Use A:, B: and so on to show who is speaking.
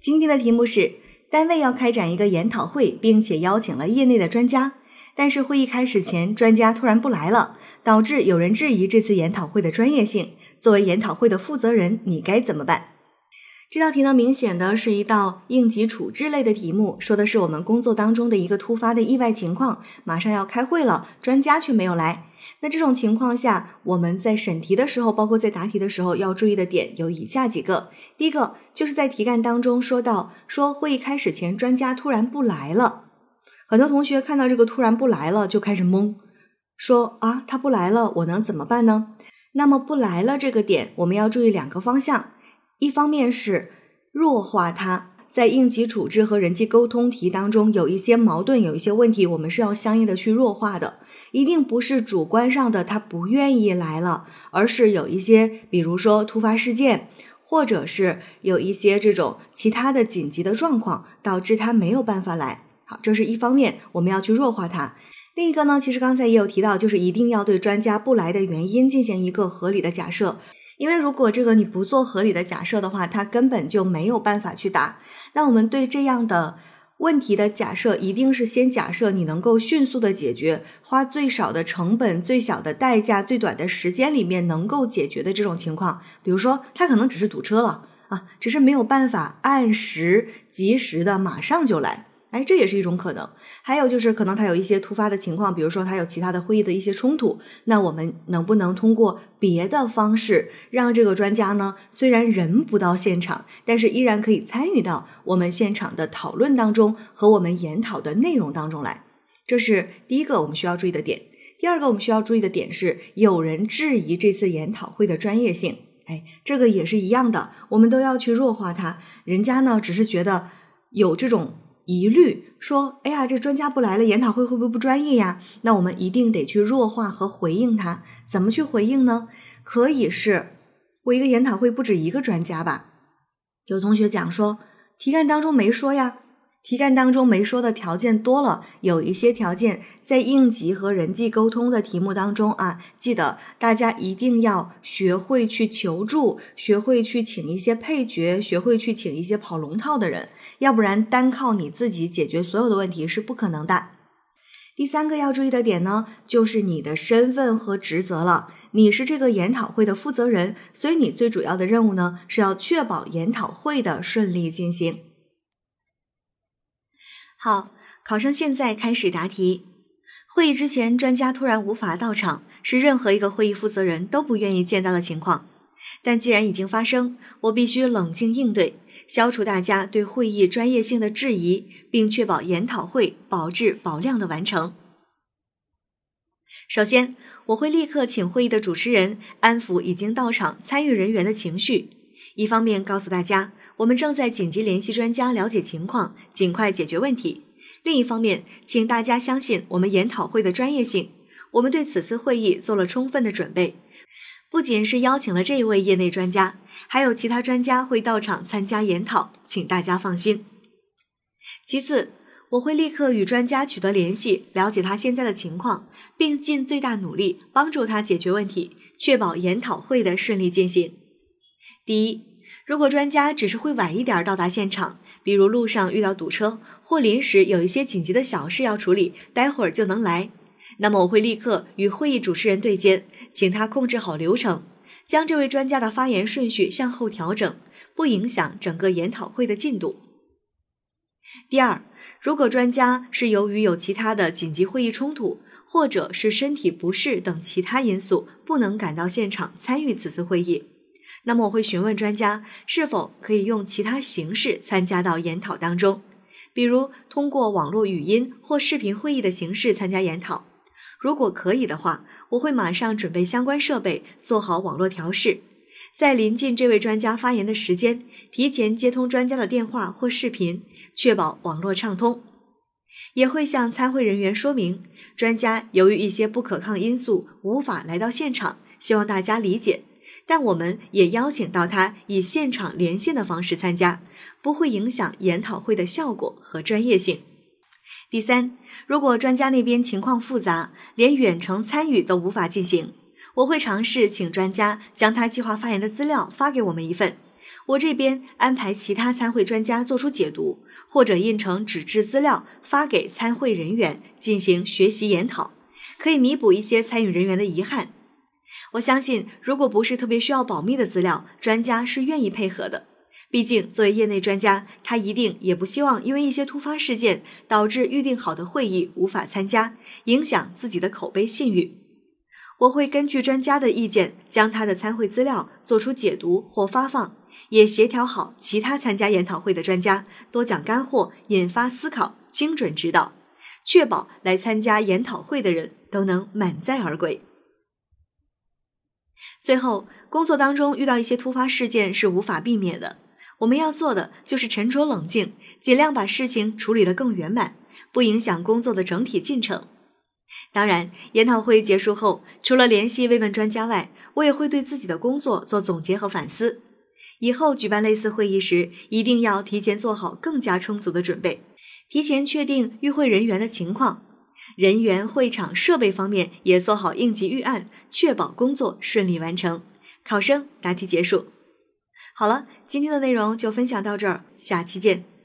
A: 今天的题目是：单位要开展一个研讨会，并且邀请了业内的专家，但是会议开始前，专家突然不来了，导致有人质疑这次研讨会的专业性。作为研讨会的负责人，你该怎么办？这道题呢，明显的是一道应急处置类的题目，说的是我们工作当中的一个突发的意外情况，马上要开会了，专家却没有来。那这种情况下，我们在审题的时候，包括在答题的时候，要注意的点有以下几个。第一个就是在题干当中说到，说会议开始前专家突然不来了，很多同学看到这个突然不来了就开始懵，说啊他不来了，我能怎么办呢？那么不来了这个点，我们要注意两个方向，一方面是弱化它。在应急处置和人际沟通题当中，有一些矛盾，有一些问题，我们是要相应的去弱化的。一定不是主观上的他不愿意来了，而是有一些，比如说突发事件，或者是有一些这种其他的紧急的状况，导致他没有办法来。好，这是一方面，我们要去弱化它。另一个呢，其实刚才也有提到，就是一定要对专家不来的原因进行一个合理的假设。因为如果这个你不做合理的假设的话，他根本就没有办法去答。那我们对这样的问题的假设，一定是先假设你能够迅速的解决，花最少的成本、最小的代价、最短的时间里面能够解决的这种情况。比如说，他可能只是堵车了啊，只是没有办法按时及时的马上就来。哎，这也是一种可能。还有就是，可能他有一些突发的情况，比如说他有其他的会议的一些冲突，那我们能不能通过别的方式，让这个专家呢，虽然人不到现场，但是依然可以参与到我们现场的讨论当中和我们研讨的内容当中来？这是第一个我们需要注意的点。第二个我们需要注意的点是，有人质疑这次研讨会的专业性。哎，这个也是一样的，我们都要去弱化它。人家呢，只是觉得有这种。疑虑说：“哎呀，这专家不来了，研讨会会不会不专业呀？”那我们一定得去弱化和回应他。怎么去回应呢？可以是我一个研讨会不止一个专家吧？有同学讲说，题干当中没说呀。题干当中没说的条件多了，有一些条件在应急和人际沟通的题目当中啊，记得大家一定要学会去求助，学会去请一些配角，学会去请一些跑龙套的人，要不然单靠你自己解决所有的问题是不可能的。第三个要注意的点呢，就是你的身份和职责了，你是这个研讨会的负责人，所以你最主要的任务呢，是要确保研讨会的顺利进行。好，考生现在开始答题。会议之前，专家突然无法到场，是任何一个会议负责人都不愿意见到的情况。但既然已经发生，我必须冷静应对，消除大家对会议专业性的质疑，并确保研讨会保质保量的完成。首先，我会立刻请会议的主持人安抚已经到场参与人员的情绪，一方面告诉大家。我们正在紧急联系专家了解情况，尽快解决问题。另一方面，请大家相信我们研讨会的专业性。我们对此次会议做了充分的准备，不仅是邀请了这一位业内专家，还有其他专家会到场参加研讨，请大家放心。其次，我会立刻与专家取得联系，了解他现在的情况，并尽最大努力帮助他解决问题，确保研讨会的顺利进行。第一。如果专家只是会晚一点到达现场，比如路上遇到堵车，或临时有一些紧急的小事要处理，待会儿就能来，那么我会立刻与会议主持人对接，请他控制好流程，将这位专家的发言顺序向后调整，不影响整个研讨会的进度。第二，如果专家是由于有其他的紧急会议冲突，或者是身体不适等其他因素，不能赶到现场参与此次会议。那么我会询问专家是否可以用其他形式参加到研讨当中，比如通过网络语音或视频会议的形式参加研讨。如果可以的话，我会马上准备相关设备，做好网络调试，在临近这位专家发言的时间，提前接通专家的电话或视频，确保网络畅通。也会向参会人员说明，专家由于一些不可抗因素无法来到现场，希望大家理解。但我们也邀请到他以现场连线的方式参加，不会影响研讨会的效果和专业性。第三，如果专家那边情况复杂，连远程参与都无法进行，我会尝试请专家将他计划发言的资料发给我们一份，我这边安排其他参会专家做出解读，或者印成纸质资料发给参会人员进行学习研讨，可以弥补一些参与人员的遗憾。我相信，如果不是特别需要保密的资料，专家是愿意配合的。毕竟，作为业内专家，他一定也不希望因为一些突发事件导致预定好的会议无法参加，影响自己的口碑信誉。我会根据专家的意见，将他的参会资料做出解读或发放，也协调好其他参加研讨会的专家，多讲干货，引发思考，精准指导，确保来参加研讨会的人都能满载而归。最后，工作当中遇到一些突发事件是无法避免的。我们要做的就是沉着冷静，尽量把事情处理得更圆满，不影响工作的整体进程。当然，研讨会结束后，除了联系慰问专家外，我也会对自己的工作做总结和反思。以后举办类似会议时，一定要提前做好更加充足的准备，提前确定与会人员的情况，人员、会场、设备方面也做好应急预案，确保工作顺利完成。考生答题结束。好了，今天的内容就分享到这儿，下期见。